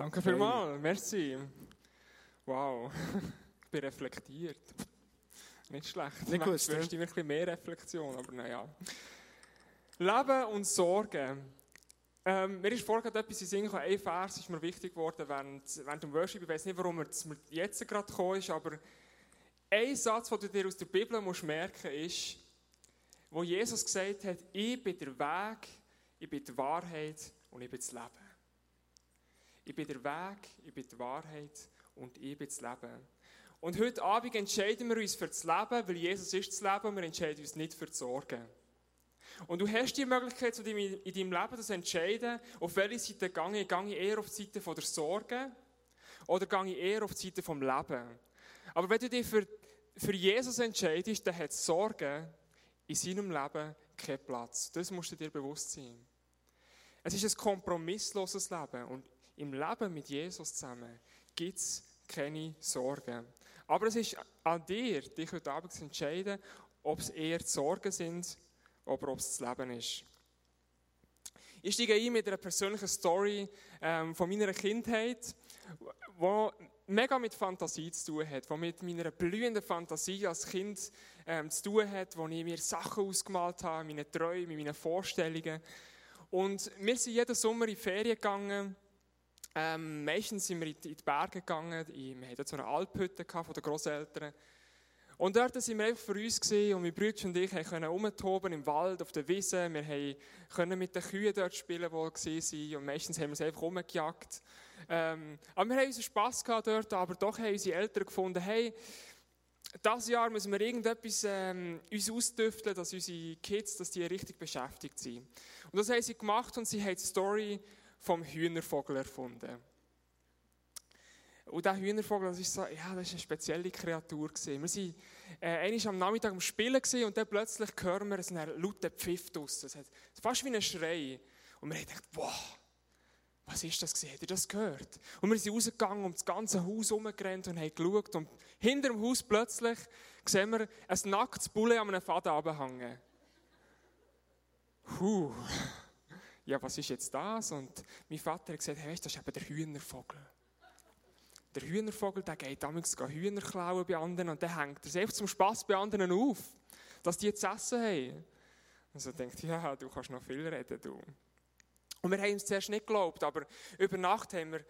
Danke vielmals, merci. Wow, ich bin reflektiert. Nicht schlecht. Nicht ich gewusst, ja? wünschte mir ein bisschen mehr Reflexion, aber naja. Leben und Sorgen. Ähm, mir ist gerade etwas in Sinn gekommen. Ein Vers ist mir wichtig geworden während, während dem Worship. Ich weiß nicht, warum er jetzt gerade gekommen ist, aber ein Satz, den du dir aus der Bibel musst merken ist, wo Jesus gesagt hat, ich bin der Weg, ich bin die Wahrheit und ich bin das Leben. Ich bin der Weg, ich bin die Wahrheit und ich bin das Leben. Und heute Abend entscheiden wir uns für das Leben, weil Jesus ist das Leben und wir entscheiden uns nicht für die Sorgen. Und du hast die Möglichkeit, in deinem Leben zu entscheiden, auf welche Seite gehe ich. Gehe ich eher auf die Seite der Sorge oder gehe ich eher auf die Seite vom Leben? Aber wenn du dich für, für Jesus entscheidest, dann hat Sorge in seinem Leben keinen Platz. Das musst du dir bewusst sein. Es ist ein kompromissloses Leben und im Leben mit Jesus zusammen gibt es keine Sorgen. Aber es ist an dir, dich heute Abend zu entscheiden, ob es eher die Sorgen sind oder ob es das Leben ist. Ich steige ein mit einer persönlichen Story ähm, von meiner Kindheit, die mega mit Fantasie zu tun hat, die mit meiner blühenden Fantasie als Kind ähm, zu tun hat, wo ich mir Sachen ausgemalt habe, meine Träume, meine Vorstellungen. Und wir sind jeden Sommer in Ferien gegangen. Ähm, meistens sind wir in die Berge gegangen. Wir hatten so eine Alphütte von den Großeltern. Und dort waren wir einfach für uns gewesen, und mein Bruder und ich können rumtoben im Wald, auf der Wiese. Wir können mit den Kühen dort spielen, die waren. Und meistens haben wir sie einfach rumgejagt. Ähm, aber wir haben unseren Spass gehabt dort, aber doch haben unsere Eltern gefunden, hey, dieses Jahr müssen wir irgendetwas ähm, uns ausdüfteln, dass unsere Kids, dass die richtig beschäftigt sind. Und das haben sie gemacht und sie haben die Story vom Hühnervogel erfunden. Und dieser Hühnervogel, das ist so, ja, das ist eine spezielle Kreatur gewesen. Wir sind äh, am Nachmittag am Spielen gewesen, und dann plötzlich hören wir einen lauten Pfiff draussen. Es hat fast wie ein Schrei. Und wir haben gedacht, wow, was ist das gewesen? Habt ihr das gehört? Und wir sind rausgegangen und das ganze Haus herumgerannt und haben geschaut. Und hinter dem Haus plötzlich sehen wir ein nacktes Bulle an einem Faden runterhängen. Puh. Ja, was ist jetzt das? Und mein Vater hat gesagt, hey, das ist eben der Hühnervogel. Der Hühnervogel, der geht damals Hühner klauen bei anderen und der hängt er selbst zum Spass bei anderen auf, dass die zu essen haben. Also denkt, ja, du kannst noch viel reden, du. Und wir haben uns zuerst nicht geglaubt, aber über Nacht haben wir,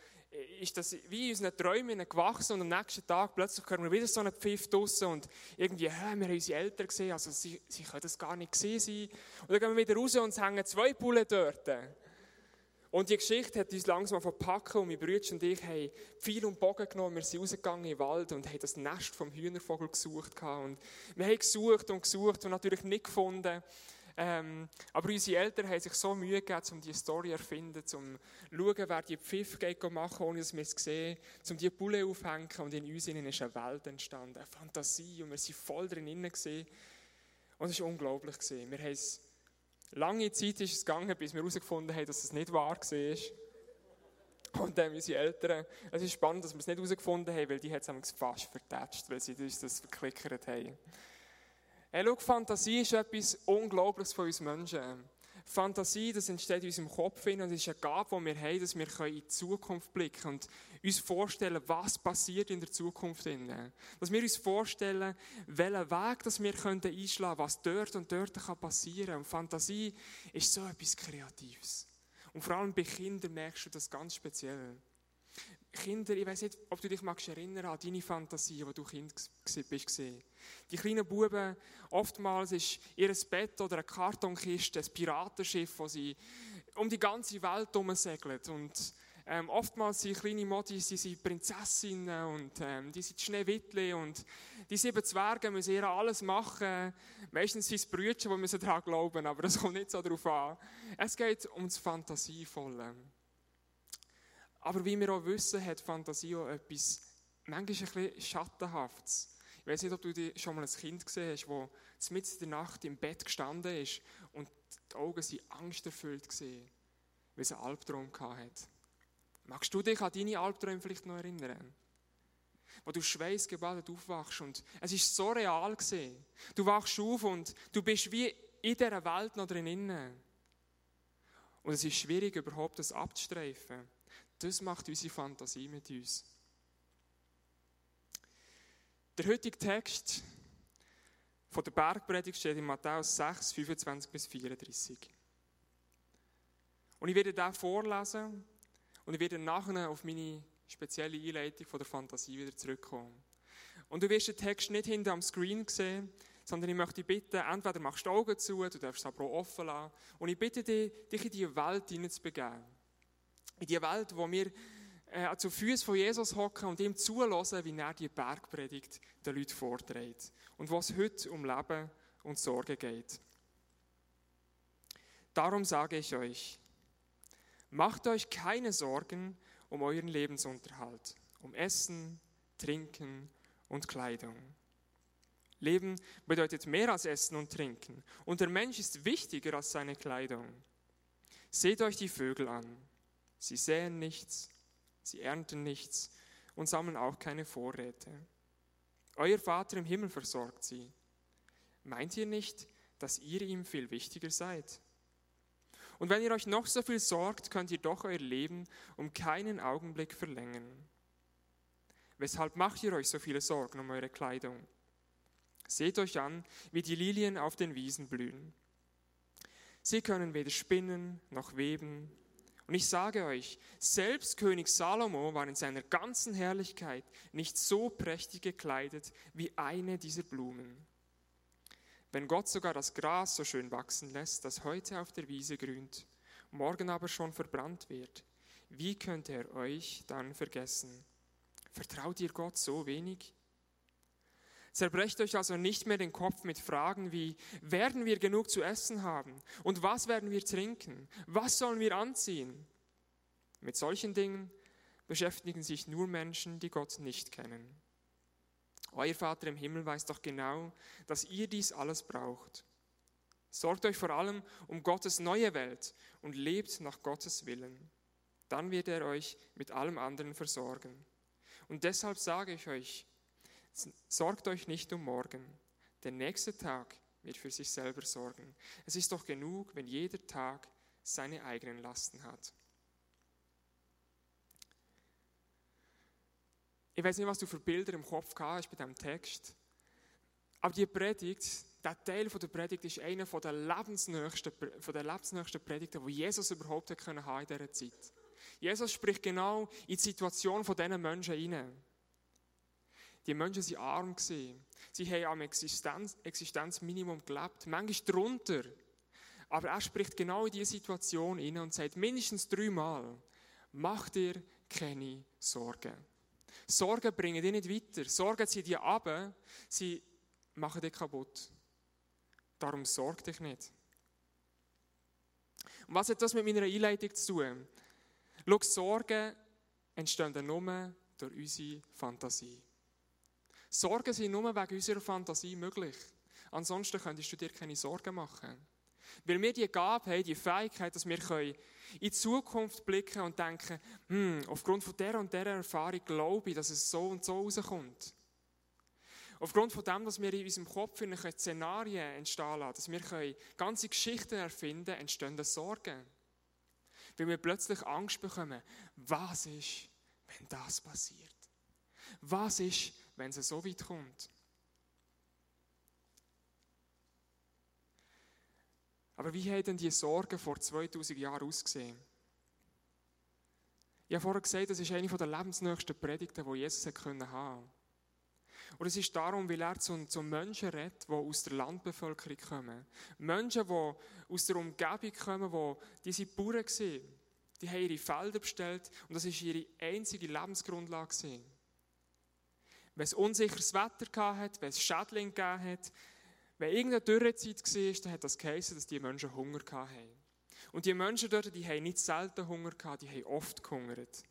ist das wie in unseren Träumen gewachsen und am nächsten Tag plötzlich hören wir wieder so einen Pfiff draussen und irgendwie, ja, wir haben unsere Eltern gesehen, also sie, sie können das gar nicht gesehen sein. Und dann gehen wir wieder raus und es hängen zwei Bullen dort. Und die Geschichte hat uns langsam verpackt und mein Bruder und ich haben viel und Bogen genommen. Wir sind rausgegangen in den Wald und haben das Nest vom Hühnervogel gesucht. Und wir haben gesucht und gesucht und natürlich nicht gefunden. Ähm, aber unsere Eltern haben sich so Mühe gegeben, um diese Story zu erfinden, um zu schauen, wer die Pfiff machen, ohne dass wir es sehen, um die Bulle aufzuhängen. Und in uns ist eine Welt entstanden, eine Fantasie. Und wir waren voll drin. Gewesen. Und es war unglaublich. Wir haben es Lange Zeit ist es gegangen, bis wir herausgefunden haben, dass es nicht wahr war. Und dann unsere Eltern, es ist spannend, dass wir es nicht herausgefunden haben, weil die hat es fast vertätscht, weil sie uns das verklickert haben. Hey, schau, Fantasie ist etwas Unglaubliches von uns Menschen. Fantasie, das entsteht in unserem Kopf und es ist eine Gabe, die wir haben, dass wir in die Zukunft blicken und uns vorstellen, was passiert in der Zukunft. Dass wir uns vorstellen, welchen Weg dass wir einschlagen können, was dort und dort passieren kann. Und Fantasie ist so etwas Kreatives. Und vor allem bei Kindern merkst du das ganz speziell. Kinder, ich weiß nicht, ob du dich magst erinnern an deine Fantasie, wo du Kind bist. Die kleinen Buben, oftmals ist ihr Bett oder eine Kartonkiste ein Piratenschiff, wo sie um die ganze Welt segeln. Und ähm, oftmals sind kleine Modis, die sind Prinzessinnen und ähm, die sind Schneewittli und die sieben Zwerge müssen ihr alles machen. Meistens sind es Brüder, die müssen daran glauben, aber das kommt nicht so darauf an. Es geht um das Fantasievolle. Aber wie wir auch wissen, hat Fantasie auch etwas, manchmal ein Schattenhaftes. Ich weiß nicht, ob du schon mal ein Kind gesehen hast, das mitten in der Nacht im Bett gestanden ist und die Augen sind angsterfüllt gesehen, weil es einen Albtraum hatte. Magst du dich an deine Albträume vielleicht noch erinnern? Wo du schweißgebadet aufwachst und es ist so real gesehen. Du wachst auf und du bist wie in dieser Welt noch drinnen. Und es ist schwierig, überhaupt das abzustreifen. Das macht unsere Fantasie mit uns. Der heutige Text von der Bergpredigt steht in Matthäus 6, 25 bis 34. Und ich werde den vorlesen und ich werde nachher auf meine spezielle Einleitung von der Fantasie wieder zurückkommen. Und du wirst den Text nicht hinter am Screen sehen, sondern ich möchte dich bitten, entweder machst du Augen zu, du darfst es aber auch offen lassen. Und ich bitte dich, dich in diese Welt hineinzubegeben. In die Welt, wo wir äh, zu Füßen von Jesus hocken und ihm zulassen, wie er die Bergpredigt den Leuten vorträgt. Und was heute um Leben und Sorge geht. Darum sage ich euch, macht euch keine Sorgen um euren Lebensunterhalt, um Essen, Trinken und Kleidung. Leben bedeutet mehr als Essen und Trinken. Und der Mensch ist wichtiger als seine Kleidung. Seht euch die Vögel an. Sie säen nichts, sie ernten nichts und sammeln auch keine Vorräte. Euer Vater im Himmel versorgt sie. Meint ihr nicht, dass ihr ihm viel wichtiger seid? Und wenn ihr euch noch so viel sorgt, könnt ihr doch euer Leben um keinen Augenblick verlängern. Weshalb macht ihr euch so viele Sorgen um eure Kleidung? Seht euch an, wie die Lilien auf den Wiesen blühen. Sie können weder spinnen noch weben. Und ich sage euch, selbst König Salomo war in seiner ganzen Herrlichkeit nicht so prächtig gekleidet wie eine dieser Blumen. Wenn Gott sogar das Gras so schön wachsen lässt, das heute auf der Wiese grünt, morgen aber schon verbrannt wird, wie könnte er euch dann vergessen? Vertraut ihr Gott so wenig? Zerbrecht euch also nicht mehr den Kopf mit Fragen wie, werden wir genug zu essen haben? Und was werden wir trinken? Was sollen wir anziehen? Mit solchen Dingen beschäftigen sich nur Menschen, die Gott nicht kennen. Euer Vater im Himmel weiß doch genau, dass ihr dies alles braucht. Sorgt euch vor allem um Gottes neue Welt und lebt nach Gottes Willen. Dann wird er euch mit allem anderen versorgen. Und deshalb sage ich euch, sorgt euch nicht um morgen. Der nächste Tag wird für sich selber sorgen. Es ist doch genug, wenn jeder Tag seine eigenen Lasten hat. Ich weiß nicht, was du für Bilder im Kopf hast bei diesem Text. Aber die Predigt, der Teil der Predigt ist einer der lebensnächsten, lebensnächsten Predigten, die Jesus überhaupt haben in dieser Zeit. Jesus spricht genau in die Situation von diesen Menschen hinein. Die Menschen waren arm. Sie haben am Existenz, Existenzminimum gelebt, manchmal drunter. Aber er spricht genau in diese Situation hinein und sagt mindestens dreimal, mach dir keine Sorgen. Sorgen bringen dich nicht weiter. Sorgen ziehen dich ab, sie machen dich kaputt. Darum sorg dich nicht. Und was hat das mit meiner Einleitung zu tun? Schau, Sorgen entstehen nur durch unsere Fantasie. Sorgen sind nur wegen unserer Fantasie möglich. Ansonsten könntest du dir keine Sorgen machen. Weil wir die Gabe haben, die Fähigkeit, dass wir in die Zukunft blicken und denken, hm, aufgrund von der und der Erfahrung glaube ich, dass es so und so rauskommt. Aufgrund von dem, dass wir in unserem Kopf in Szenarien entstehen lassen, dass wir ganze Geschichten erfinden entstehen Sorgen. Weil wir plötzlich Angst bekommen, was ist, wenn das passiert? Was ist, wenn es so weit kommt? Aber wie haben denn die Sorgen vor 2000 Jahren ausgesehen? Ich habe vorher gesagt, das ist eine der lebensnächsten Predigten, die Jesus haben konnte. Und es ist darum, weil er zu, zu Menschen redet, die aus der Landbevölkerung kommen. Menschen, die aus der Umgebung kommen, die diese Bauern waren. Die haben ihre Felder bestellt und das war ihre einzige Lebensgrundlage. Wenn es unsicheres Wetter gab, wenn es Schädlinge gegeben hat, wenn irgendeine Dürrezeit war, dann hat das geheißen, dass die Menschen Hunger hatten. Und die Menschen dort, die haben nicht selten Hunger gehabt, die haben oft gehungert.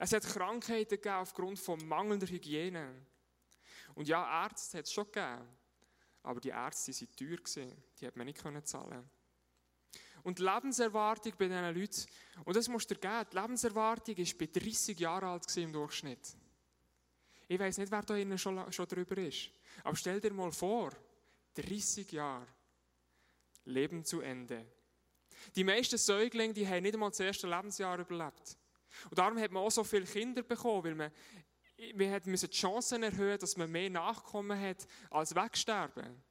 Es hat Krankheiten gegeben aufgrund von mangelnder Hygiene. Und ja, Ärzte hat es schon gegeben. Aber die Ärzte waren teuer, die hat man nicht zahlen Und die Lebenserwartung bei diesen Leuten, und das musst du dir geben, die Lebenserwartung war bei 30 Jahren alt im Durchschnitt. Ich weiß nicht, wer da innen schon, schon drüber ist. Aber stell dir mal vor, 30 Jahre, Leben zu Ende. Die meisten Säuglinge, die haben nicht einmal das erste Lebensjahr überlebt. Und darum hat man auch so viele Kinder bekommen, weil man, wir müssen die Chancen erhöhen, dass man mehr Nachkommen hat, als wegsterben.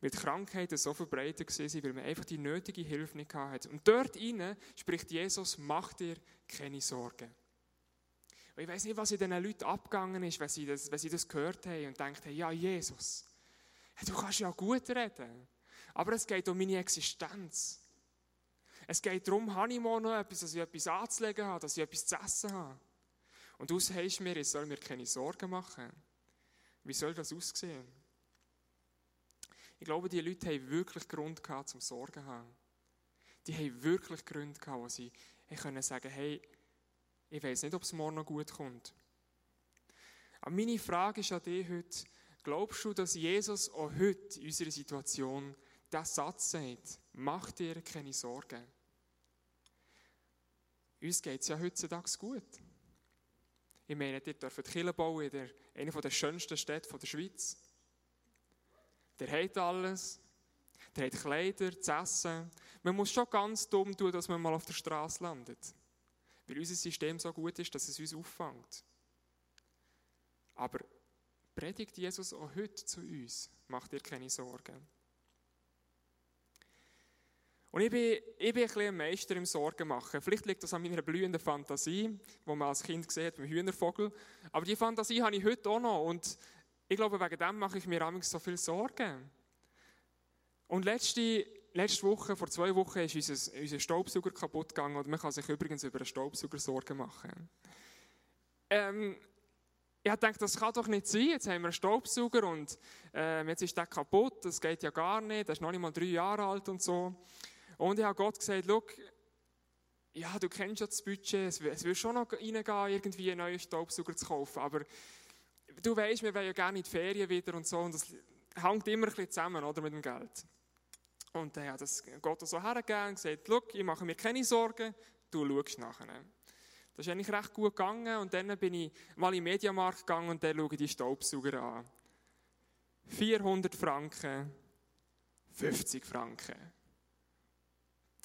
Weil die Krankheiten so verbreitet waren, weil man einfach die nötige Hilfe nicht hatte. Und dort hinein spricht Jesus, mach dir keine Sorgen. Und ich weiß nicht, was in diesen Leuten abgegangen ist, wenn sie das, wenn sie das gehört haben und denken, ja, Jesus, du kannst ja gut reden, aber es geht um meine Existenz. Es geht darum, habe ich mal noch etwas, dass ich etwas anzulegen habe, dass ich etwas zu essen habe. Und du sagst mir, ich soll mir keine Sorgen machen. Wie soll das aussehen? Ich glaube, die Leute haben wirklich Grund gehabt, zum Sorgen zu haben. Die haben wirklich Gründe gehabt, wo sie können sagen, hey, ich weiß nicht, ob es morgen noch gut kommt. Aber meine Frage ist an dich heute, glaubst du, dass Jesus auch heute in unserer Situation diesen Satz sagt, mach dir keine Sorgen? Uns geht es ja heutzutage gut. Ich meine, ihr dürft Kirche bauen in einer der schönsten Städte der Schweiz. Der hat alles. Der hat Kleider, zu essen. Man muss schon ganz dumm tun, dass man mal auf der Straße landet. Weil unser System so gut ist, dass es uns auffängt. Aber predigt Jesus auch heute zu uns. Macht dir keine Sorgen. Und ich bin, ich bin ein bisschen ein Meister im Sorgen machen. Vielleicht liegt das an meiner blühenden Fantasie, die man als Kind gesehen hat beim Hühnervogel. Aber die Fantasie habe ich heute auch noch. Und ich glaube, wegen dem mache ich mir amigs so viel Sorgen. Und letzte, letzte Woche, vor zwei Wochen, ist unser, unser Staubsauger kaputt gegangen. Und man kann sich übrigens über einen Staubsauger Sorgen machen. Ähm, ich habe gedacht, das kann doch nicht sein. Jetzt haben wir einen Staubsauger und äh, jetzt ist der kaputt. Das geht ja gar nicht. Der ist noch nicht mal drei Jahre alt und so. Und ich habe Gott gesagt, schau, ja, du kennst ja das Budget, es, es wird schon noch reingehen, irgendwie einen neuen Staubsauger zu kaufen, aber du weißt, wir wollen ja gerne in die Ferien wieder und so, und das hängt immer ein bisschen zusammen, oder, mit dem Geld. Und dann hat das Gott so hergegeben und gesagt, schau, ich mache mir keine Sorgen, du schaust nachher. Das ist eigentlich recht gut gegangen und dann bin ich mal in den Mediamarkt gegangen und dann schaue ich die Staubsauger an. 400 Franken, 50 Franken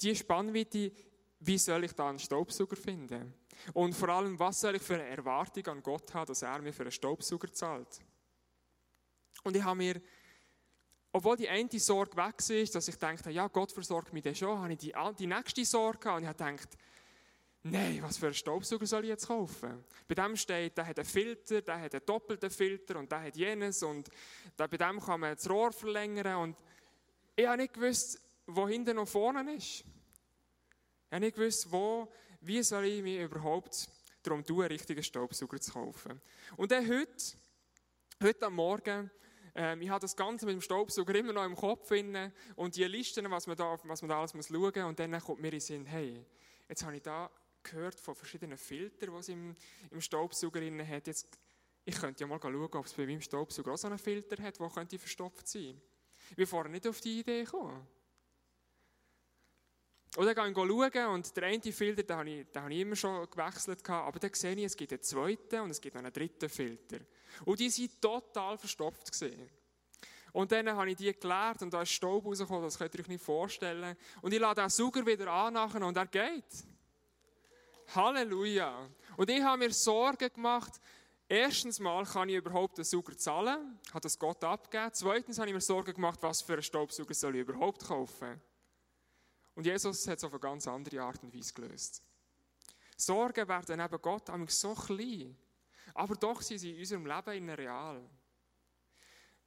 die Spannweite, wie soll ich da einen Staubsauger finden? Und vor allem, was soll ich für eine Erwartung an Gott haben, dass er mir für einen Staubsauger zahlt? Und ich habe mir, obwohl die eine Sorge weg ist, dass ich dachte, ja, Gott versorgt mich dann schon, habe ich die, die nächste Sorge und ich gedacht, nein, was für einen Staubsauger soll ich jetzt kaufen? Bei dem steht, der hat einen Filter, der hat einen doppelten Filter und der hat jenes und bei dem kann man das Rohr verlängern und ich habe nicht gewusst, wo hinten und vorne ist. Ich habe nicht gewusst, wo, wie soll ich mich überhaupt darum tun, einen richtigen Staubsauger zu kaufen. Und dann heute, heute am Morgen, ähm, ich habe das Ganze mit dem Staubsauger immer noch im Kopf inne und die Listen, was man da, was man da alles muss schauen muss. Und dann kommt mir in den Sinn, hey, jetzt habe ich da gehört von verschiedenen Filtern, die es im, im Staubsauger inne hat. Jetzt, ich könnte ja mal schauen, ob es bei meinem Staubsauger auch so einen Filter hat, der könnte verstopft sein. Ich bin vorher nicht auf die Idee gekommen. Und dann gehe ich schauen und der eine Filter, den habe, ich, den habe ich immer schon gewechselt, aber dann sehe ich, es gibt einen zweiten und es gibt noch einen dritten Filter. Und die sind total verstopft gesehen. Und dann habe ich die gelernt und da ist Staub rausgekommen, das könnt ihr euch nicht vorstellen. Und ich lade den Sauger wieder an und er geht. Halleluja. Und ich habe mir Sorgen gemacht, Erstens mal kann ich überhaupt den Sauger zahlen, hat das Gott abgegeben. Zweitens habe ich mir Sorgen gemacht, was für einen Staubsauger soll ich überhaupt kaufen. Und Jesus hat es auf eine ganz andere Art und Weise gelöst. Sorgen werden eben Gott so klein, aber doch sind sie in unserem Leben real.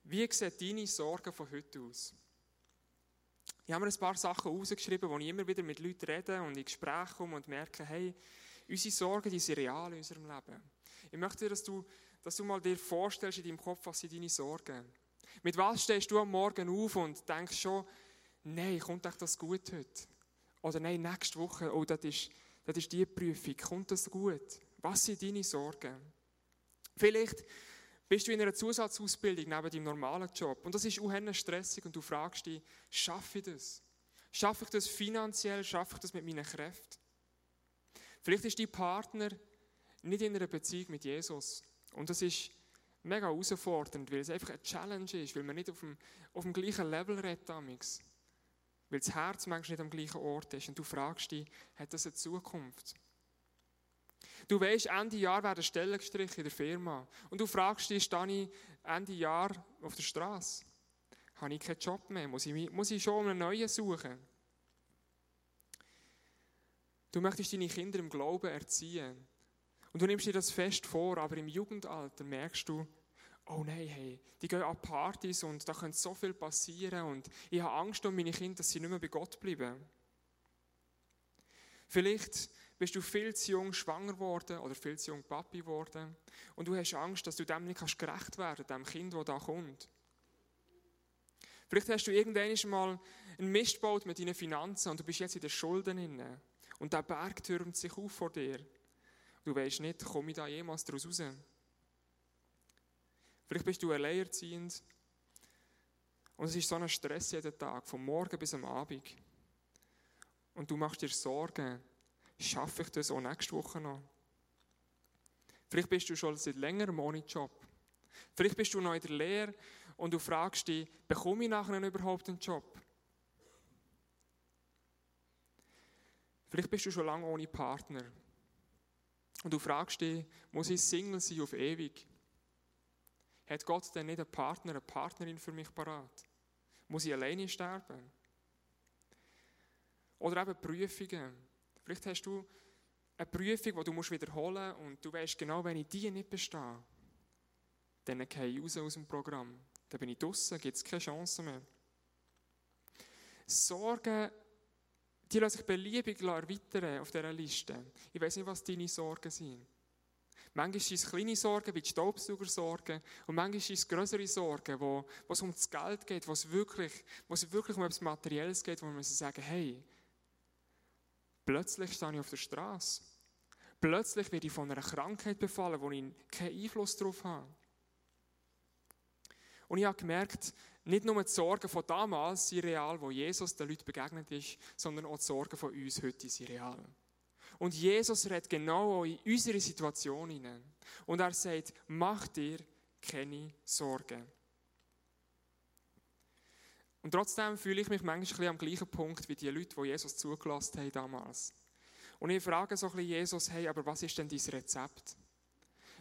Wie sehen deine Sorgen von heute aus? Ich habe mir ein paar Sachen rausgeschrieben, wo ich immer wieder mit Leuten rede und in Gespräche komme und merke, hey, unsere Sorgen die sind real in unserem Leben. Ich möchte, dass du, dass du mal dir vorstellst in deinem Kopf, was sind deine Sorgen. Mit was stehst du am Morgen auf und denkst schon, nein, kommt euch das gut heute? Oder nein, nächste Woche, oh, das ist, das ist die Prüfung, kommt das gut? Was sind deine Sorgen? Vielleicht bist du in einer Zusatzausbildung neben deinem normalen Job und das ist unheimlich stressig und du fragst dich, schaffe ich das? Schaffe ich das finanziell? Schaffe ich das mit meinen Kräften? Vielleicht ist dein Partner nicht in einer Beziehung mit Jesus und das ist mega herausfordernd, weil es einfach eine Challenge ist, weil man nicht auf dem, auf dem gleichen Level redet. Damals. Weil das Herz manchmal nicht am gleichen Ort ist und du fragst dich, hat das eine Zukunft? Du weißt, Ende Jahr werden Stellen gestrichen in der Firma und du fragst dich, stehe ich Ende Jahr auf der Straße? Habe ich keinen Job mehr? Muss ich, muss ich schon einen neuen suchen? Du möchtest deine Kinder im Glauben erziehen. Und du nimmst dir das fest vor, aber im Jugendalter merkst du, oh nein, hey, die gehen an Partys und da könnte so viel passieren und ich habe Angst um meine Kinder, dass sie nicht mehr bei Gott bleiben. Vielleicht bist du viel zu jung schwanger geworden oder viel zu jung Papi geworden und du hast Angst, dass du dem nicht gerecht werden kannst, dem Kind, das da kommt. Vielleicht hast du irgendwann mal einen Mist gebaut mit deinen Finanzen und du bist jetzt in den Schulden inne und der Berg türmt sich auf vor dir. Du weißt nicht, komme ich da jemals daraus raus? Vielleicht bist du alleinerziehend und es ist so ein Stress jeden Tag, vom Morgen bis am Abend. Und du machst dir Sorgen, schaffe ich das auch nächste Woche noch? Vielleicht bist du schon seit längerem ohne Job. Vielleicht bist du noch in der Lehre und du fragst dich, bekomme ich nachher überhaupt einen Job? Vielleicht bist du schon lange ohne Partner. Und du fragst dich, muss ich Single sein auf ewig? Hat Gott denn nicht einen Partner, eine Partnerin für mich parat? Muss ich alleine sterben? Oder eben Prüfungen. Vielleicht hast du eine Prüfung, die du musst wiederholen musst und du weißt genau, wenn ich die nicht bestehe, dann gehe ich raus aus dem Programm. Dann bin ich draußen, gibt es keine Chance mehr. Sorgen, die lassen sich beliebig erweitern auf dieser Liste. Ich weiß nicht, was deine Sorgen sind. Manchmal sind es kleine Sorgen wie die Staubsaugersorgen und manchmal sind es größere Sorgen, wo, wo es um das Geld geht, wo es wirklich, wo es wirklich um etwas Materielles geht, wo man sagen, hey, plötzlich stehe ich auf der Straße. Plötzlich werde ich von einer Krankheit befallen, wo ich keinen Einfluss darauf habe. Und ich habe gemerkt, nicht nur die Sorgen von damals sind real, wo Jesus den Leuten begegnet ist, sondern auch die Sorgen von uns heute sind real. Und Jesus redet genau in unsere Situation hinein. Und er sagt, mach dir keine Sorgen. Und trotzdem fühle ich mich manchmal am gleichen Punkt wie die Leute, die Jesus zugelassen haben damals. Und ich frage so ein bisschen Jesus, hey, aber was ist denn dein Rezept?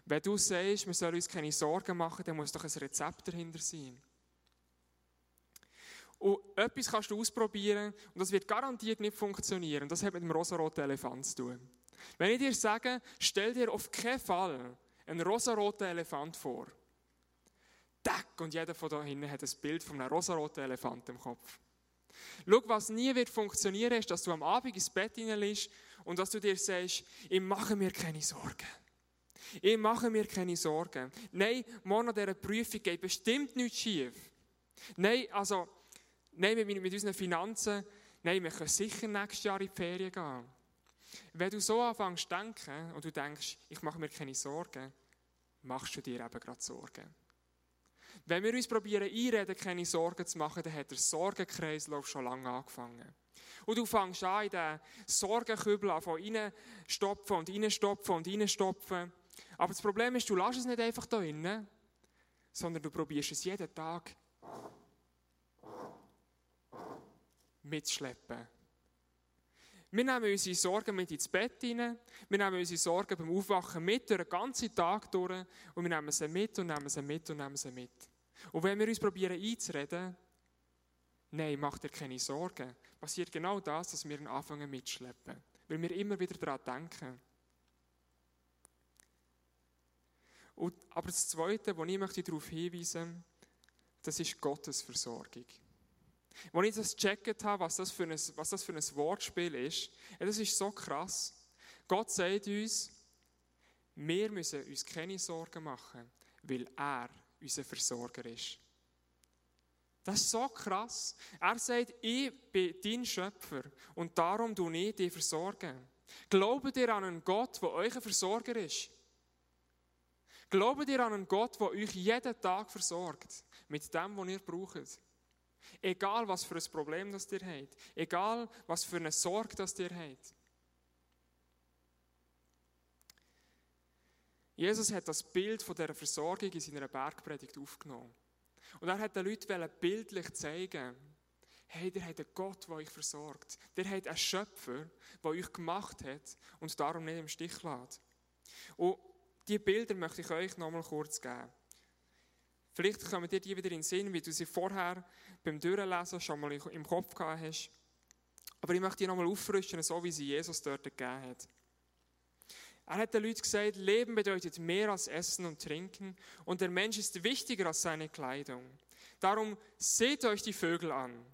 Wenn du sagst, wir sollen uns keine Sorgen machen, dann muss doch ein Rezept dahinter sein. Und etwas kannst du ausprobieren und das wird garantiert nicht funktionieren. Das hat mit dem rosaroten Elefant zu tun. Wenn ich dir sage, stell dir auf keinen Fall einen rosaroten Elefant vor. Tack, und jeder von da hinten hat ein Bild von einem rosaroten Elefant im Kopf. Schau, was nie wird funktionieren, ist, dass du am Abend ins Bett hineinlegst und dass du dir sagst, ich mache mir keine Sorgen. Ich mache mir keine Sorgen. Nein, morgen an dieser Prüfung geht bestimmt nichts schief. Nein, also, nein, mit, mit unseren Finanzen, nein, wir können sicher nächstes Jahr in die Ferien gehen. Wenn du so anfängst zu denken und du denkst, ich mache mir keine Sorgen, machst du dir eben gerade Sorgen. Wenn wir uns probieren einreden, keine Sorgen zu machen, dann hat der Sorgenkreislauf schon lange angefangen. Und du fängst an, in den Sorgenkübel an, reinstopfen und reinstopfen und reinstopfen. Aber das Problem ist, du lässt es nicht einfach da innen, sondern du probierst es jeden Tag mitzuschleppen. Wir nehmen unsere Sorgen mit ins Bett hinein, wir nehmen unsere Sorgen beim Aufwachen mit, durch den ganzen Tag durch, und wir nehmen sie mit und nehmen sie mit und nehmen sie mit. Und wenn wir uns probieren einzureden, nein, mach dir keine Sorgen, passiert genau das, dass wir anfangen mitzuschleppen. Weil wir immer wieder daran denken. Und, aber das Zweite, wo ich möchte darauf hinweisen möchte, das ist Gottes Versorgung. Als ich das gecheckt habe, was das für ein, was das für ein Wortspiel ist, das ist so krass. Gott sagt uns, wir müssen uns keine Sorgen machen, weil er unser Versorger ist. Das ist so krass. Er sagt, ich bin dein Schöpfer und darum du ich dich versorgen. Glaubt ihr an einen Gott, der euch ein Versorger ist? Glaubt ihr an einen Gott, der euch jeden Tag versorgt? Mit dem, was ihr braucht? Egal, was für ein Problem das ihr habt. Egal, was für eine Sorge das ihr habt. Jesus hat das Bild von dieser Versorgung in seiner Bergpredigt aufgenommen. Und er hat den Leuten bildlich zeigen, hey, der hat einen Gott, der euch versorgt. Der hat einen Schöpfer, der euch gemacht hat und darum nicht im Stich lässt. Und diese Bilder möchte ich euch nochmal kurz geben. Vielleicht kommen dir die wieder in den Sinn, wie du sie vorher beim Durchlesen schon mal im Kopf gehabt hast. Aber ich möchte die nochmal auffrischen, so wie sie Jesus dort gegeben hat. Er hat den Leuten gesagt, Leben bedeutet mehr als Essen und Trinken und der Mensch ist wichtiger als seine Kleidung. Darum seht euch die Vögel an.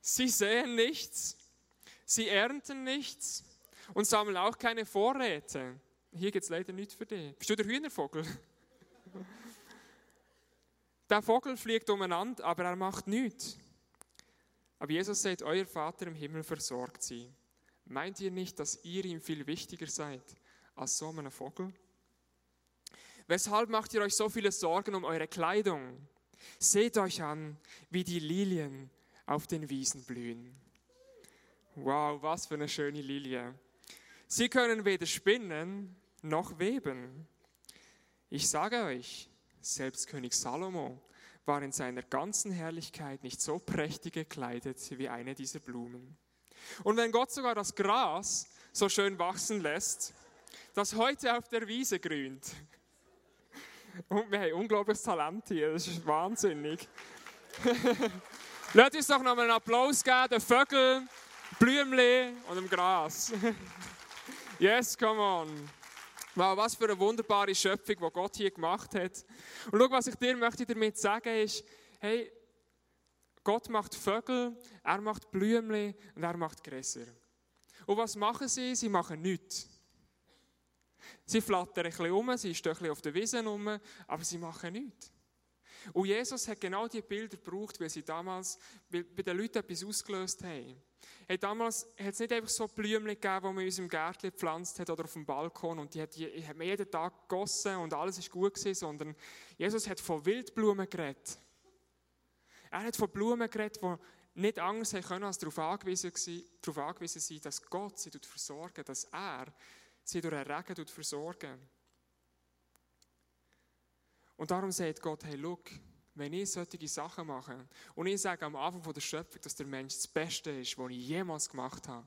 Sie säen nichts, sie ernten nichts und sammeln auch keine Vorräte. Hier gibt es leider nichts für dich. Bist du der Hühnervogel? Der Vogel fliegt umeinander, aber er macht nichts. Aber Jesus sagt, euer Vater im Himmel versorgt sie. Meint ihr nicht, dass ihr ihm viel wichtiger seid als so ein Vogel? Weshalb macht ihr euch so viele Sorgen um eure Kleidung? Seht euch an, wie die Lilien auf den Wiesen blühen. Wow, was für eine schöne Lilie. Sie können weder spinnen noch weben. Ich sage euch, selbst König Salomo war in seiner ganzen Herrlichkeit nicht so prächtig gekleidet wie eine dieser Blumen. Und wenn Gott sogar das Gras so schön wachsen lässt, das heute auf der Wiese grünt, und wir haben unglaubliches Talent hier, das ist wahnsinnig. Lasst uns doch nochmal einen Applaus geben, den Vögeln, Blümchen und dem Gras. yes, come on. Wow, was für eine wunderbare Schöpfung, die Gott hier gemacht hat. Und schau, was ich dir möchte damit sagen ist, hey, Gott macht Vögel, er macht Blümchen und er macht Gräser. Und was machen sie? Sie machen nichts. Sie flattern ein bisschen um, sie stehen ein bisschen auf der Wiese um, aber sie machen nichts. Und Jesus hat genau diese Bilder gebraucht, weil sie damals bei den Leuten etwas ausgelöst haben. Hey, damals hat es nicht einfach so Blümchen gegeben, die man in unserem Gärtchen gepflanzt hat oder auf dem Balkon und die hat, die hat man jeden Tag gegossen und alles ist gut gewesen, sondern Jesus hat von Wildblumen geredet. Er hat von Blumen geredet, die nicht anders können, als darauf angewiesen, darauf angewiesen sind, dass Gott sie versorgen dass er sie durch den Regen versorgen Und darum sagt Gott, hey, schau, wenn ich solche Sachen mache und ich sage am Anfang der Schöpfung, dass der Mensch das Beste ist, was ich jemals gemacht habe,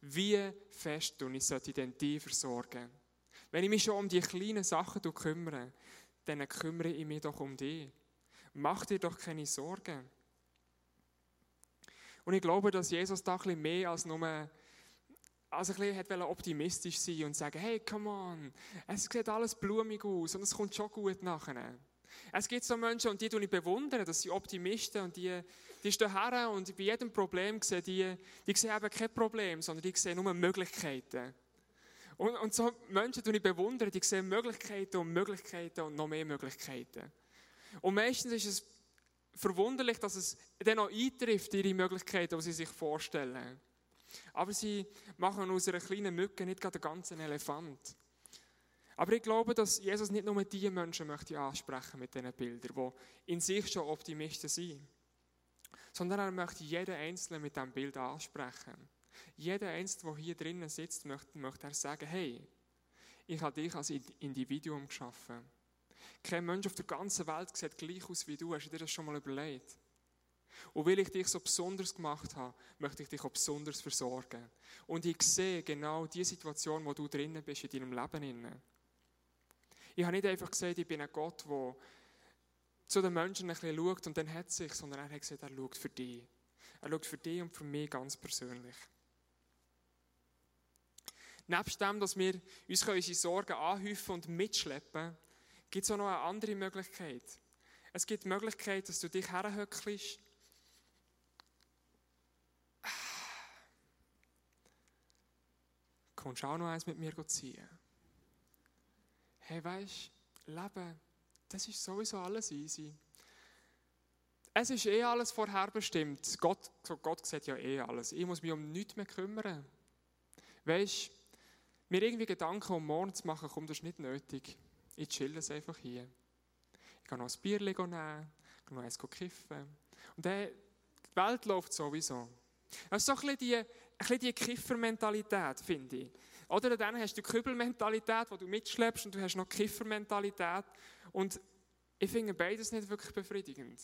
wie fest tue ich sollte denn die versorgen? Wenn ich mich schon um die kleinen Sachen kümmere, dann kümmere ich mich doch um die. Mach dir doch keine Sorgen. Und ich glaube, dass Jesus da ein bisschen mehr als nur also ein bisschen optimistisch sein und sagen, hey, come on, es sieht alles blumig aus und es kommt schon gut nachher. Es gibt so Menschen, und die ich bewundern, das sind Optimisten, und die, die stehen her und bei jedem Problem sehen die, die sehen eben kein Problem, sondern die sehen nur Möglichkeiten. Und, und so Menschen, die ich bewundere, die sehen Möglichkeiten und Möglichkeiten und noch mehr Möglichkeiten. Und meistens ist es verwunderlich, dass es dann auch eintrifft, ihre Möglichkeiten, die sie sich vorstellen. Aber sie machen aus einer kleinen Mücke nicht gerade einen ganzen Elefant. Aber ich glaube, dass Jesus nicht nur diese Menschen möchte ansprechen mit diesen Bildern, die in sich schon Optimisten sind, sondern er möchte jeden Einzelnen mit diesem Bild ansprechen. Jeder Einzelne, der hier drinnen sitzt, möchte, möchte er sagen, hey, ich habe dich als Individuum geschaffen. Kein Mensch auf der ganzen Welt sieht gleich aus wie du. Hast du dir das schon mal überlegt? Und weil ich dich so besonders gemacht habe, möchte ich dich auch besonders versorgen. Und ich sehe genau die Situation, wo du drinnen bist in deinem Leben. Ich habe nicht einfach gesagt, ich bin ein Gott, der zu den Menschen ein bisschen schaut und dann hat sich, sondern er hat gesagt, er schaut für dich. Er schaut für dich und für mich ganz persönlich. Nebst dem, dass wir uns unsere Sorgen anhäufen und mitschleppen, gibt es auch noch eine andere Möglichkeit. Es gibt die Möglichkeit, dass du dich herhöckelst kommst auch noch eins mit mir ziehen hey, du, Leben, das ist sowieso alles easy. Es ist eh alles vorherbestimmt. Gott, Gott sieht ja eh alles. Ich muss mich um nichts mehr kümmern. Du, mir irgendwie Gedanken um morgen zu machen, kommt das nicht nötig. Ich chill es einfach hier. Ich kann noch ein Bier nehmen, ich kann noch eins kiffen. Und dann, die Welt läuft sowieso. Das ist so ein bisschen die, die Kiffermentalität, finde ich. Oder dann hast du die Kübelmentalität, die du mitschleppst, und du hast noch die Kiffermentalität. Und ich finde beides nicht wirklich befriedigend.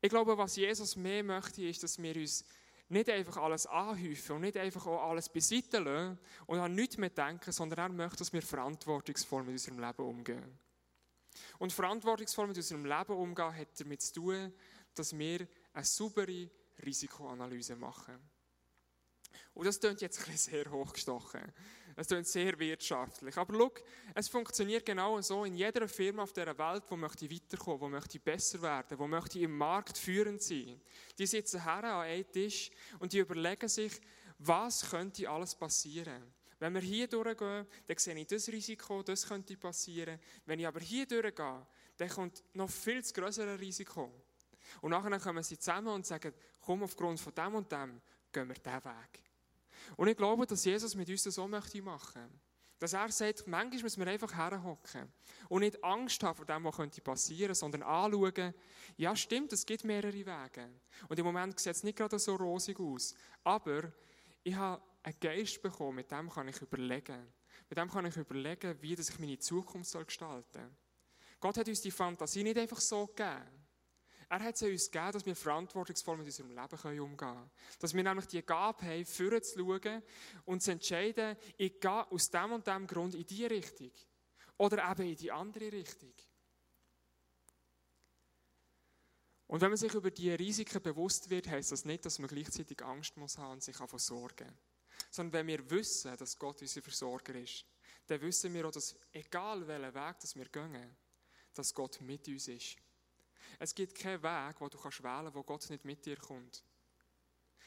Ich glaube, was Jesus mehr möchte, ist, dass wir uns nicht einfach alles anhäufen und nicht einfach auch alles beiseite lassen und an nichts mehr denken, sondern er möchte, dass wir verantwortungsvoll mit unserem Leben umgehen. Und verantwortungsvoll mit unserem Leben umgehen hat damit zu tun, dass wir eine saubere Risikoanalyse machen. Und das klingt jetzt ein sehr hochgestochen. Es klingt sehr wirtschaftlich. Aber schau, es funktioniert genau so in jeder Firma auf dieser Welt, die möchte weiterkommen, die möchte besser werden, die möchte im Markt führend sein. Die sitzen her an einem Tisch und die überlegen sich, was könnte alles passieren. Wenn wir hier durchgehen, dann sehe ich das Risiko, das könnte passieren. Wenn ich aber hier durchgehe, dann kommt noch viel zu größere Risiko. Und nachher kommen sie zusammen und sagen, komm, aufgrund von dem und dem gehen wir diesen Weg. Und ich glaube, dass Jesus mit uns das so möchte machen. Dass er sagt, manchmal müssen wir einfach herhocken und nicht Angst haben vor dem, was könnte passieren, sondern anschauen, ja stimmt, es gibt mehrere Wege. Und im Moment sieht es nicht gerade so rosig aus. Aber ich habe einen Geist bekommen, mit dem kann ich überlegen. Mit dem kann ich überlegen, wie ich meine Zukunft gestalten soll. Gott hat uns die Fantasie nicht einfach so gegeben. Er hat es uns gegeben, dass wir verantwortungsvoll mit unserem Leben umgehen können. Dass wir nämlich die Gabe haben, vorher zu schauen und zu entscheiden, ich gehe aus dem und dem Grund in diese Richtung. Oder eben in die andere Richtung. Und wenn man sich über diese Risiken bewusst wird, heißt das nicht, dass man gleichzeitig Angst muss haben und sich davon sorgen. Sondern wenn wir wissen, dass Gott unser Versorger ist, dann wissen wir auch, dass egal welchen Weg dass wir gehen, dass Gott mit uns ist. Es gibt keinen Weg, wo du kannst wählen wo Gott nicht mit dir kommt.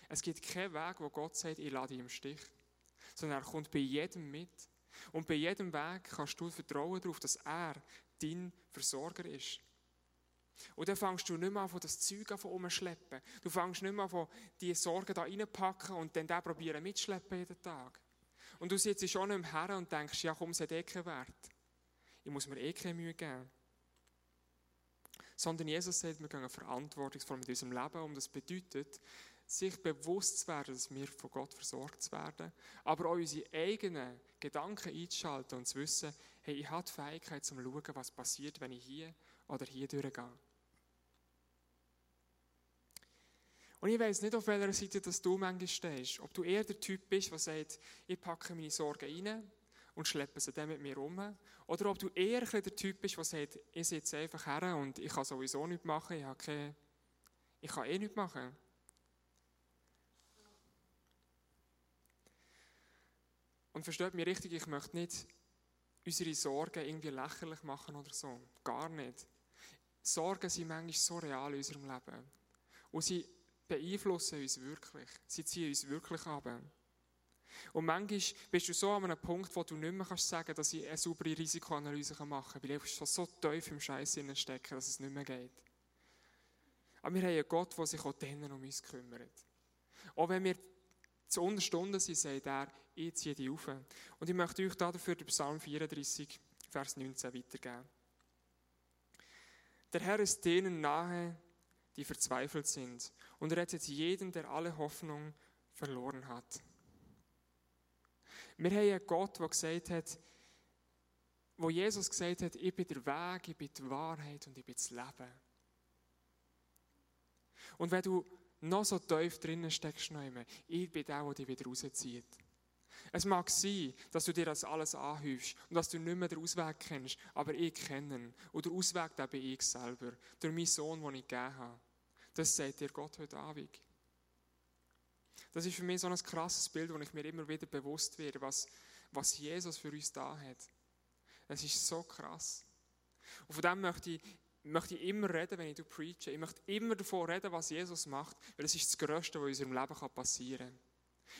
Es gibt keinen Weg, wo Gott sagt, ich lade dich im Stich. Sondern er kommt bei jedem mit. Und bei jedem Weg kannst du vertrauen darauf, dass er dein Versorger ist. Und dann fängst du nicht mehr an, das Zeug an umschleppen. Du fängst nicht mehr an, die Sorgen da reinpacken und dann den probieren mitschleppen jeden Tag. Und du sitzt schon nicht mehr her und denkst, ja komm, es hat eh keinen Wert. Ich muss mir eh keine Mühe geben sondern Jesus sagt, wir gehen verantwortungsvoll mit unserem Leben um. Das bedeutet, sich bewusst zu werden, dass wir von Gott versorgt werden, aber auch unsere eigenen Gedanken einzuschalten und zu wissen, hey, ich habe die Fähigkeit zum Schauen, was passiert, wenn ich hier oder hier durchgehe. Und ich weiß nicht, auf welcher Seite dass du manchmal stehst. Ob du eher der Typ bist, der sagt, ich packe meine Sorgen rein und schleppe sie dann mit mir rum. Oder ob du eher der Typ bist, der sagt, ich sitze einfach her und ich kann sowieso nichts machen, ich, habe keine, ich kann eh nichts machen. Und versteht mich richtig, ich möchte nicht unsere Sorgen irgendwie lächerlich machen oder so. Gar nicht. Sorgen sind manchmal so real in unserem Leben. Und sie beeinflussen uns wirklich. Sie ziehen uns wirklich ab. Und manchmal bist du so an einem Punkt, wo du nicht mehr kannst sagen dass ich eine saubere Risikoanalyse machen kann, weil ich schon so tief im Scheiß stecke, dass es nicht mehr geht. Aber wir haben einen Gott, der sich auch denen um uns kümmert. Auch wenn wir zu Unterstunden sind, sagt er, ich ziehe die auf. Und ich möchte euch dafür den Psalm 34, Vers 19 weitergeben. Der Herr ist denen nahe, die verzweifelt sind und rettet jeden, der alle Hoffnung verloren hat. Wir haben einen Gott, der gesagt hat, wo Jesus gesagt hat, ich bin der Weg, ich bin die Wahrheit und ich bin das Leben. Und wenn du noch so tief drinnen steckst, ich bin der, der dich wieder rauszieht. Es mag sein, dass du dir das alles anhäufst und dass du nicht mehr den Ausweg kennst, aber ich kenne ihn. Und der Ausweg, den bin ich selber. Durch meinen Sohn, den ich gegeben habe. Das sagt dir Gott heute Abend. Das ist für mich so ein krasses Bild, wo ich mir immer wieder bewusst werde, was, was Jesus für uns da hat. Es ist so krass. Und von dem möchte ich, möchte ich immer reden, wenn ich preache. Ich möchte immer davon reden, was Jesus macht, weil es ist das Größte, was in unserem Leben passieren kann.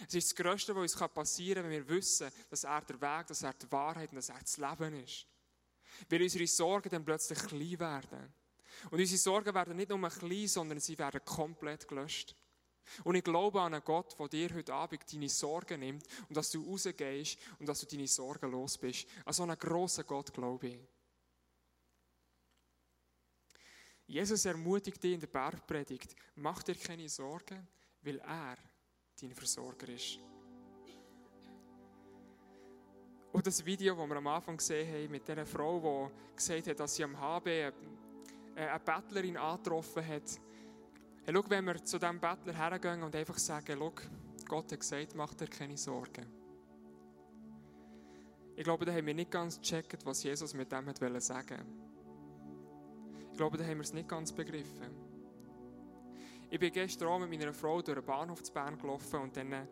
Es ist das Größte, was uns passieren kann, wenn wir wissen, dass er der Weg, dass er die Wahrheit und dass er das Leben ist. Weil unsere Sorgen dann plötzlich klein werden. Und unsere Sorgen werden nicht nur klein, sondern sie werden komplett gelöscht. Und ich glaube an einen Gott, der dir heute Abend deine Sorgen nimmt und dass du rausgehst und dass du deine Sorgen los bist. An so einen grossen Gott glaube ich. Jesus ermutigt dich in der Bergpredigt, mach dir keine Sorgen, weil er dein Versorger ist. Und das Video, das wir am Anfang gesehen haben, mit der Frau, die gesagt hat, dass sie am HB eine Bettlerin angetroffen hat, Hey, schau, wenn wir zu diesem Bettler hergehen und einfach sagen, schau, Gott hat gesagt, mach dir keine Sorgen. Ich glaube, da haben wir nicht ganz gecheckt, was Jesus mit dem hat sagen Ich glaube, da haben wir es nicht ganz begriffen. Ich bin gestern Abend mit meiner Frau durch den Bahnhof zu Bern gelaufen und dann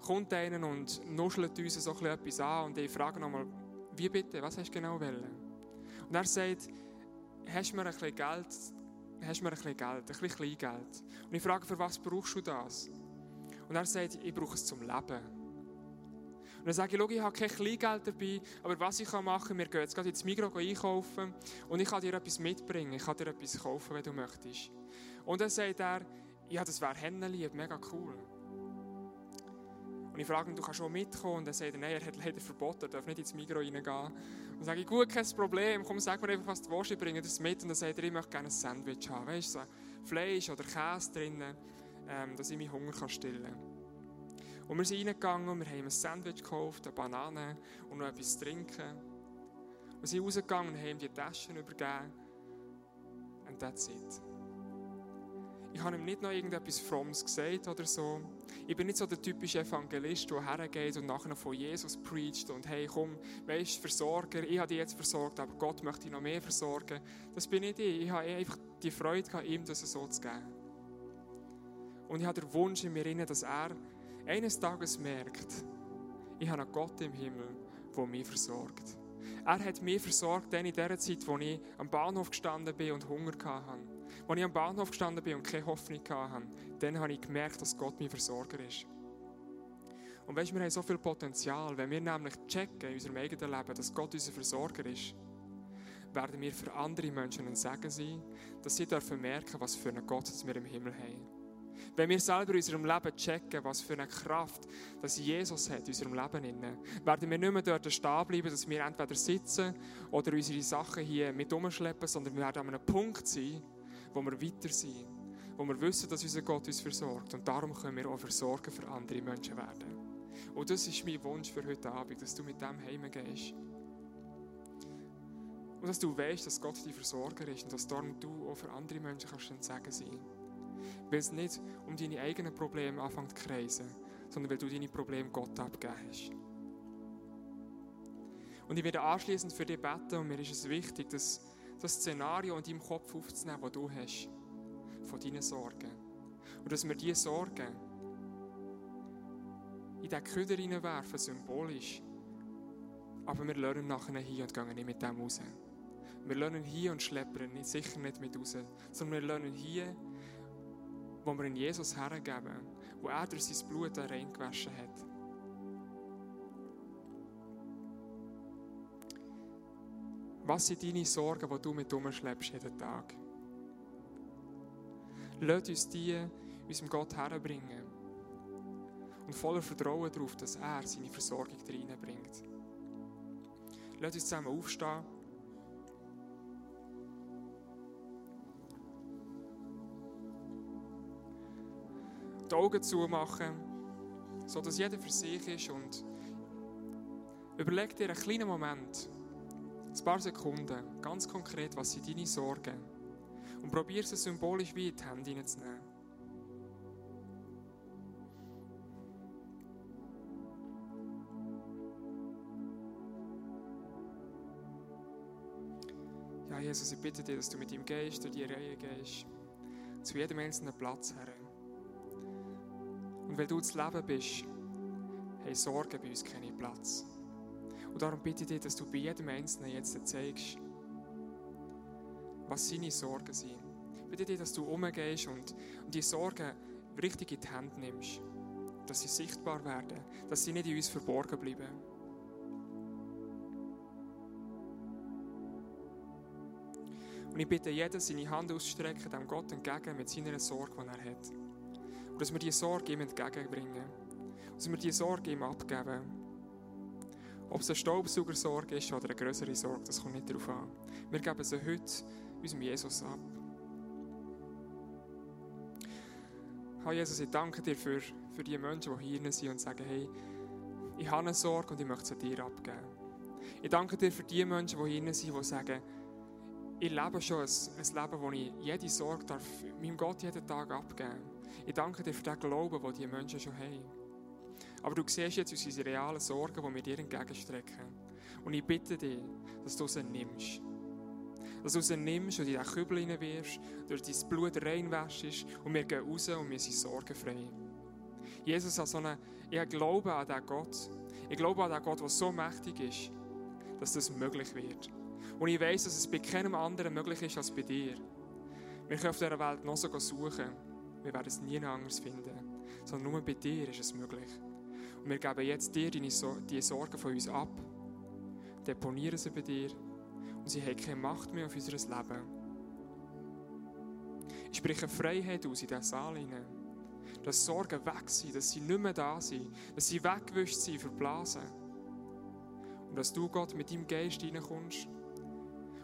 kommt einer und nuschelt uns so etwas an und ich frage nochmal, wie bitte, was hast du genau wollen? Und er sagt, hast du mir ein bisschen Geld, hast du mir ein bisschen Geld, ein bisschen Kleingeld? Und ich frage, für was brauchst du das? Und er sagt, ich brauche es zum Leben. Und dann sage ich, ich habe kein Kleingeld dabei, aber was ich machen kann, wir gehen jetzt gerade ins Migros einkaufen und ich kann dir etwas mitbringen, ich kann dir etwas kaufen, wenn du möchtest. Und dann sagt er, ja, das wäre Hennenlieb, mega cool. Und ich frage ihn, du kannst schon mitkommen. Und er sagt, nein, er hat leider verboten, er darf nicht ins Migros reingehen. Und dann sage ich, gut, kein Problem, komm, sag mir einfach, was du willst, ich bringe das mit. Und dann sagt er, ich möchte gerne ein Sandwich haben, weißt so Fleisch oder Käse drinnen, ähm, dass ich meinen Hunger kann stillen kann. Und wir sind reingegangen und wir haben ein Sandwich gekauft, eine Banane und noch etwas zu trinken. Wir sind rausgegangen und haben die Taschen übergeben. Und that's it. Ich habe ihm nicht noch irgendetwas Frommes gesagt oder so. Ich bin nicht so der typische Evangelist, der hergeht und nachher von Jesus preacht und hey, komm, weißt Versorger, ich habe dich jetzt versorgt, aber Gott möchte dich noch mehr versorgen. Das bin nicht ich. Ich habe einfach die Freude gehabt, ihm das so zu geben. Und ich habe den Wunsch in mir, dass er eines Tages merkt, ich habe einen Gott im Himmel, der mich versorgt. Er hat mich versorgt in der Zeit, wo ich am Bahnhof gestanden bin und Hunger hatte. Als ich am Bahnhof gestanden bin und keine Hoffnung hatte, dann habe ich gemerkt, dass Gott mein Versorger ist. Und weißt, wir haben so viel Potenzial, wenn wir nämlich checken in unserem eigenen Leben, dass Gott unser Versorger ist, werden wir für andere Menschen ein Segen sein, dass sie dürfen merken, was für einen Gott wir im Himmel haben. Wenn wir selber in unserem Leben checken, was für eine Kraft das Jesus hat in unserem Leben, inne, werden wir nicht mehr dort stehen bleiben, dass wir entweder sitzen oder unsere Sachen hier mit umschleppen, sondern wir werden an einem Punkt sein, wo wir weiter sind, wo wir wissen, dass unser Gott uns versorgt. Und darum können wir auch Versorger für andere Menschen werden. Und das ist mein Wunsch für heute Abend, dass du mit dem heimgehst. Und dass du weißt, dass Gott dein Versorger ist und dass darum du auch für andere Menschen kannst ein sein kannst weil es nicht um deine eigenen Probleme anfängt zu kreisen, sondern weil du deine Probleme Gott abgegeben hast. Und ich werde anschließend für dich beten und mir ist es wichtig, dass das Szenario in deinem Kopf aufzunehmen, das du hast, von deinen Sorgen. Und dass wir diese Sorgen in diesen Köder hineinwerfen, symbolisch. Aber wir lernen nachher hier und gehen nicht mit dem raus. Wir lernen hier und schleppern nicht, sicher nicht mit raus, sondern wir lernen hier wo wir in Jesus hergeben, wo er durch sein Blut reingewaschen hat. Was sind deine Sorgen, die du mit umschleppst jeden Tag? Lass uns die unserem Gott herbringen und voller Vertrauen darauf, dass er seine Versorgung reinbringt. Lass uns zusammen aufstehen. Die Augen zumachen, sodass jeder für sich ist und überleg dir einen kleinen Moment, ein paar Sekunden, ganz konkret, was sind deine Sorgen und probier sie symbolisch wie in die Hände hineinzunehmen. Ja, Jesus, ich bitte dir, dass du mit ihm gehst, durch die Reihe gehst, zu jedem einzelnen Platz her. Und weil du das Leben bist, haben Sorgen bei uns keinen Platz. Und darum bitte ich dich, dass du bei jedem Einzelnen jetzt zeigst, was seine Sorgen sind. Ich bitte dich, dass du umgehst und, und die Sorgen richtig in die Hand nimmst. Dass sie sichtbar werden, dass sie nicht in uns verborgen bleiben. Und ich bitte jeden, seine Hand auszustrecken, dem Gott entgegen mit seiner Sorge, die er hat. Und dass wir diese Sorge ihm entgegenbringen. Dass wir diese Sorge ihm abgeben. Ob es eine Staubsaugersorge ist oder eine größere Sorge, das kommt nicht darauf an. Wir geben sie heute unserem Jesus ab. Herr Jesus, ich danke dir für, für die Menschen, die hier sind und sagen, hey, ich habe eine Sorge und ich möchte sie dir abgeben. Ich danke dir für die Menschen, die hier sind, die sagen, ich lebe schon ein, ein Leben, wo ich jede Sorge darf, meinem Gott jeden Tag abgeben Ich danke dir für den Glauben, den diese Menschen schon haben. Aber du siehst jetzt unsere realen Sorgen, die wir dir entgegenstrecken. Und ich bitte dich, dass du sie nimmst. Dass du sie nimmst und in diesen Kübel hineinwirfst, durch dein Blut reinwäschst und wir gehen raus und wir sind sorgenfrei. Jesus hat so eine, ich glaube an diesen Gott. Ich glaube an diesen Gott, der so mächtig ist, dass das möglich wird. Und ich weiß, dass es bei keinem anderen möglich ist als bei dir. Wir können auf dieser Welt noch so suchen. Wir werden es nie anders finden. Sondern nur bei dir ist es möglich. Und wir geben jetzt dir deine so die Sorgen von uns ab, deponieren sie bei dir und sie haben keine Macht mehr auf unser Leben. Ich spreche Freiheit aus in diesen Saal hinein. Dass Sorgen weg sind, dass sie nicht mehr da sind, dass sie weggewischt sind, verblasen. Und dass du, Gott, mit deinem Geist hineinkommst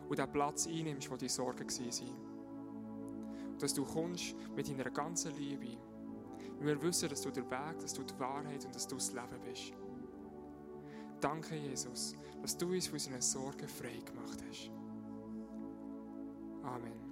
und den Platz einnimmst, wo die Sorgen waren. Dass du kommst mit deiner ganzen Liebe. Wir wissen, dass du der Weg, dass du die Wahrheit und dass du das Leben bist. Danke, Jesus, dass du uns von unseren Sorgen frei gemacht hast. Amen.